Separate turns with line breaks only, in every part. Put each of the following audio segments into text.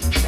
Market.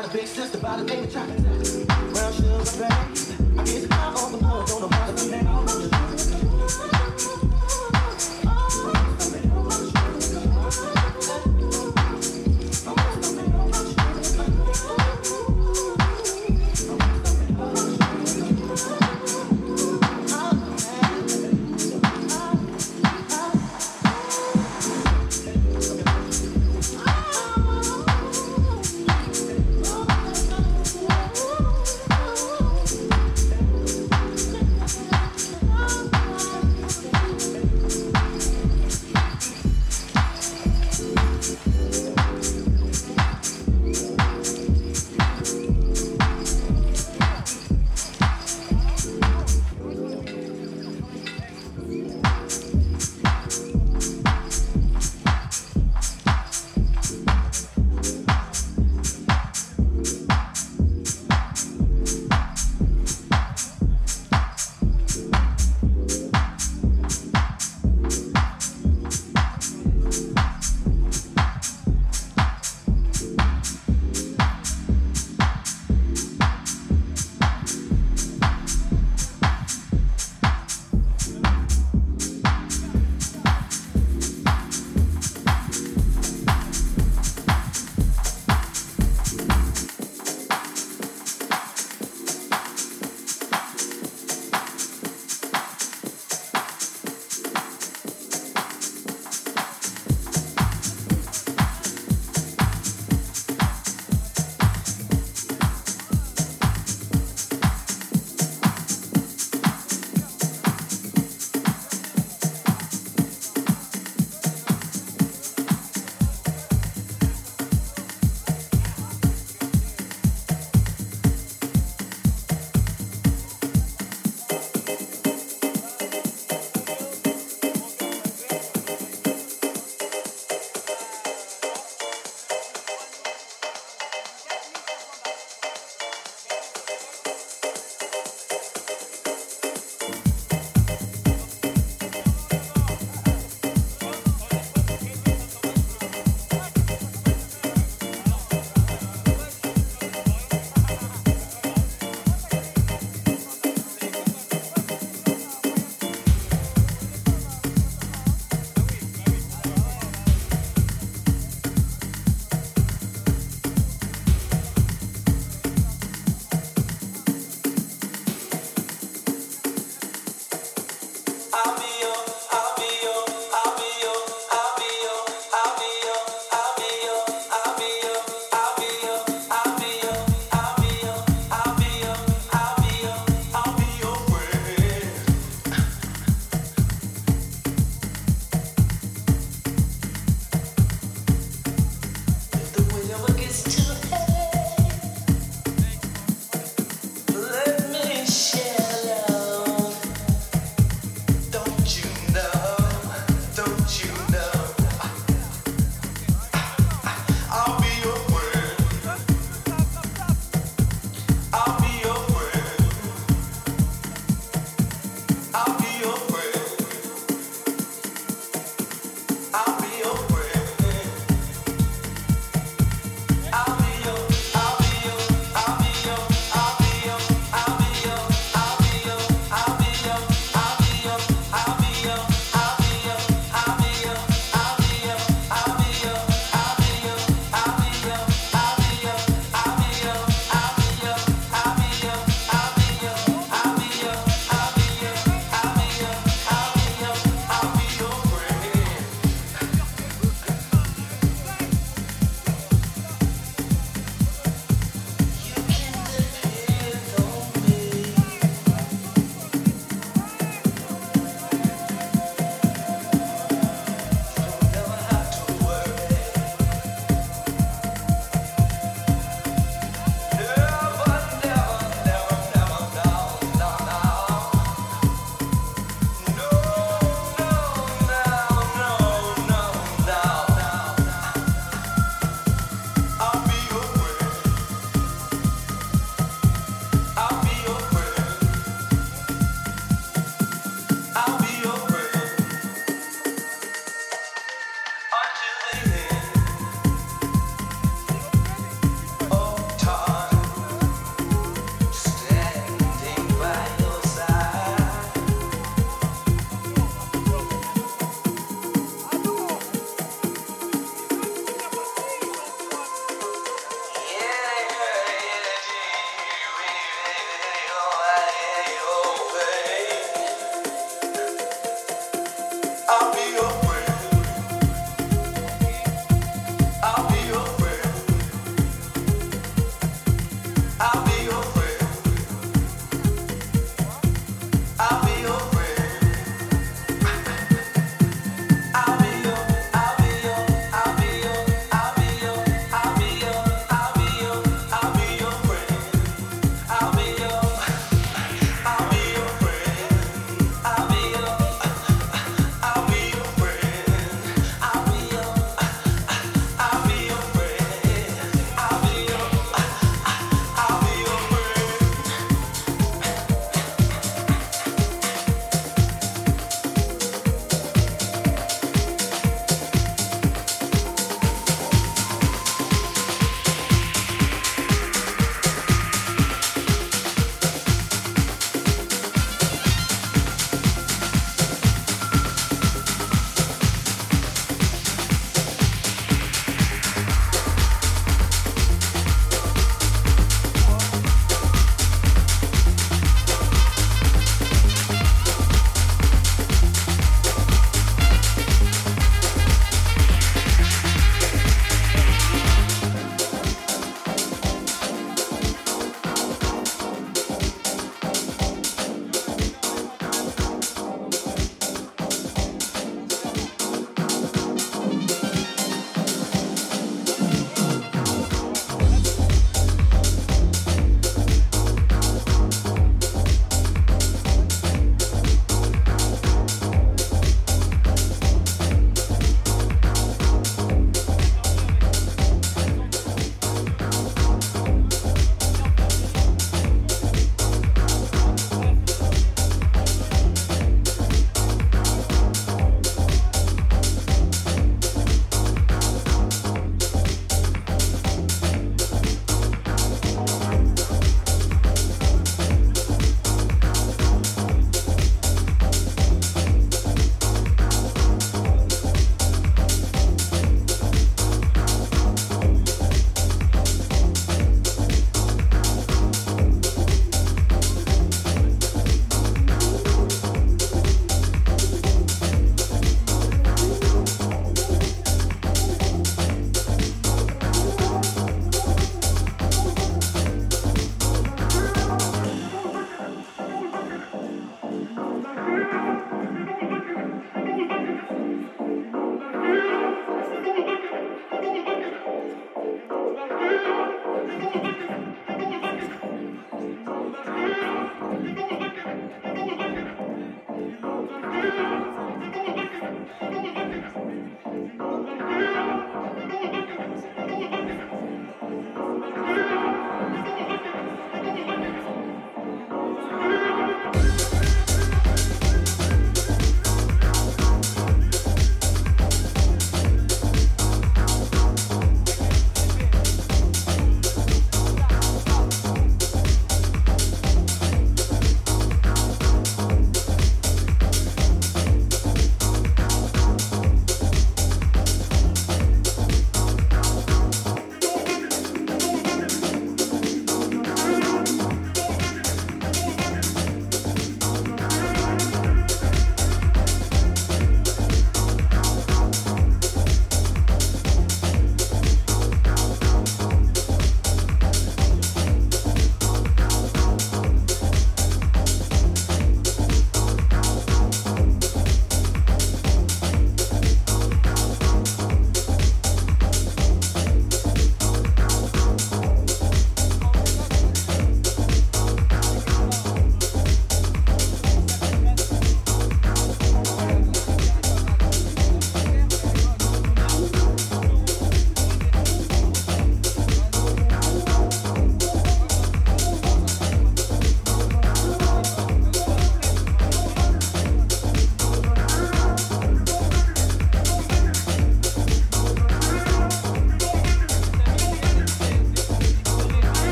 got a
big sister by the name of
Chocolate. Brown sugar,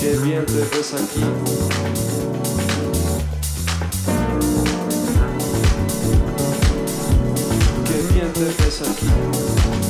Qué bien te ves aquí. Qué bien te ves aquí.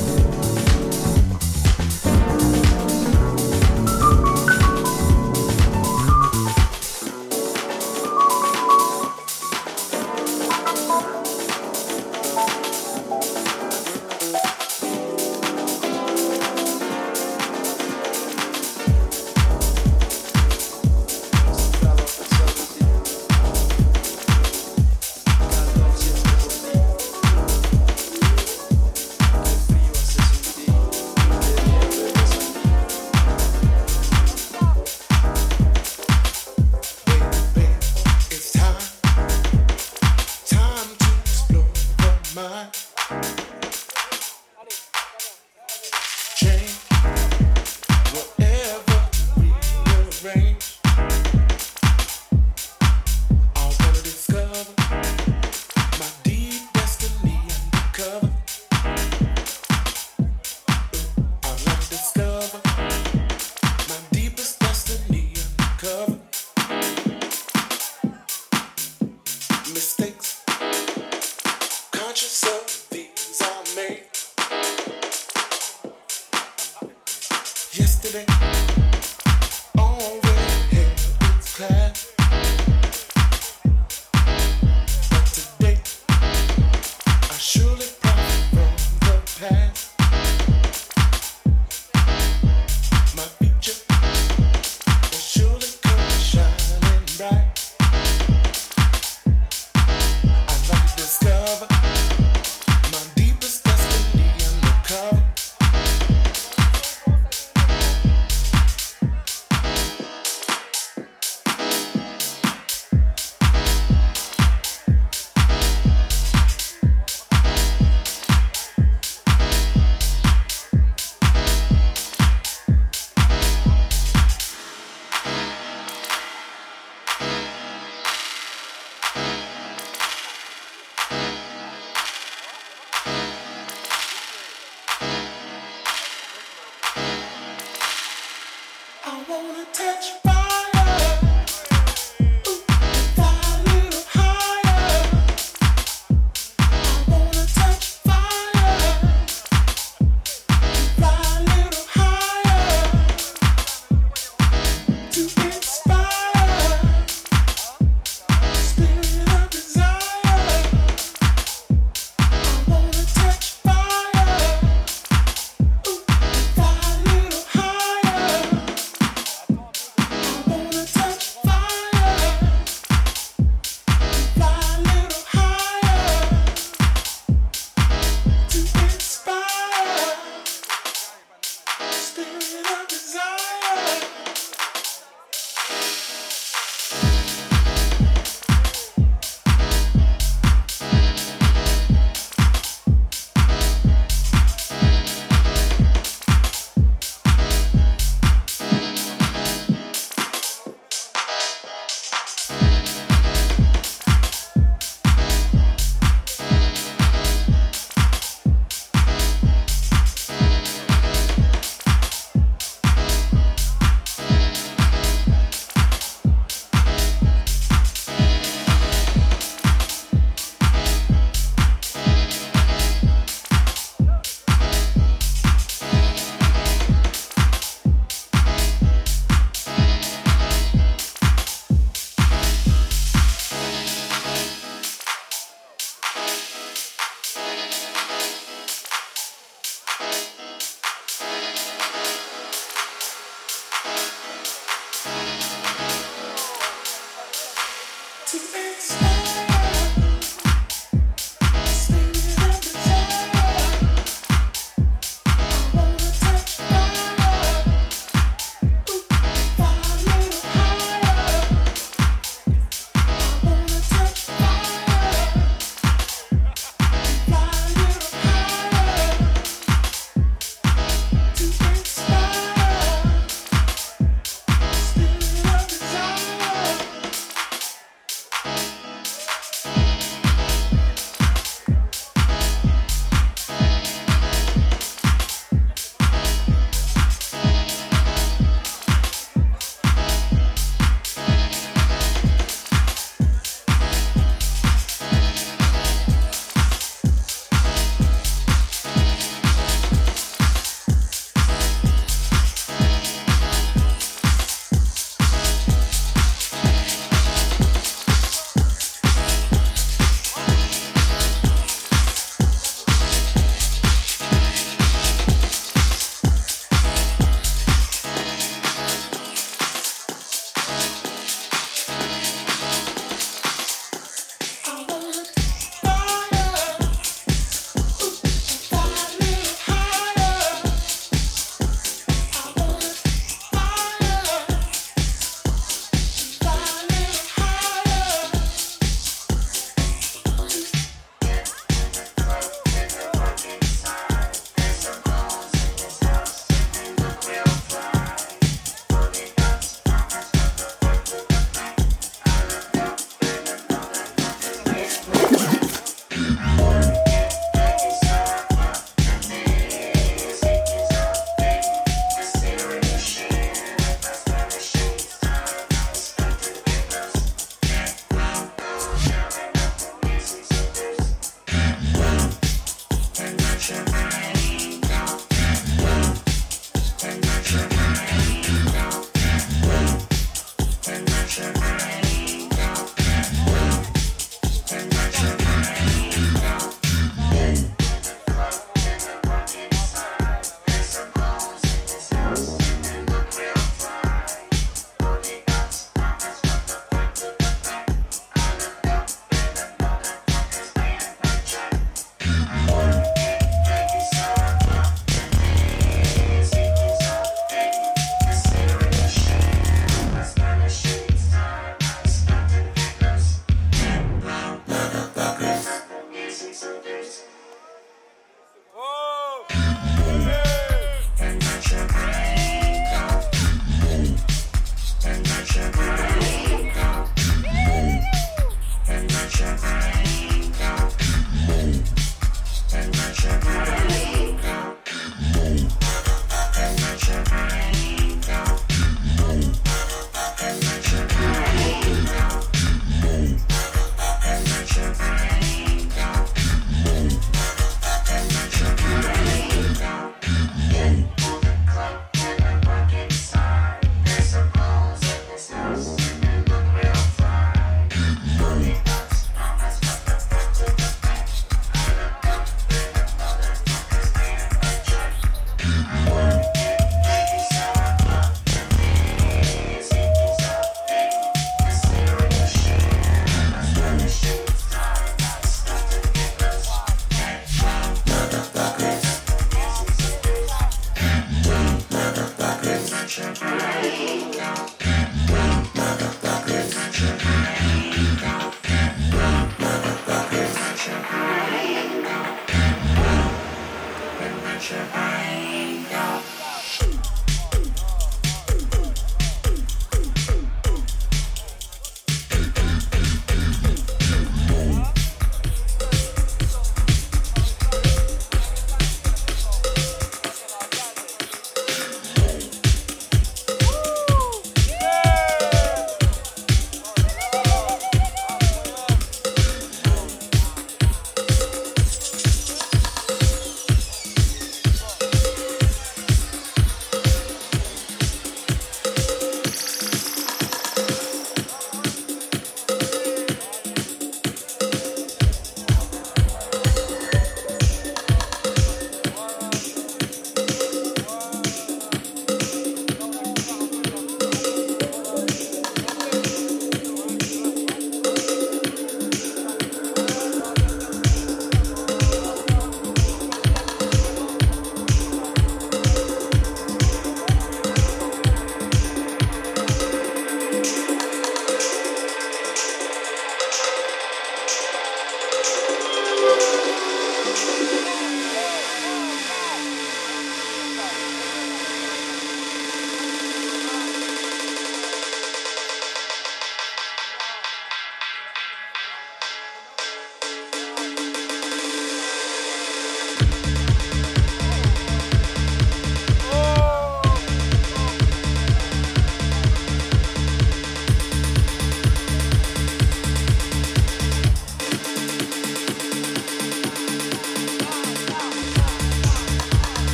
still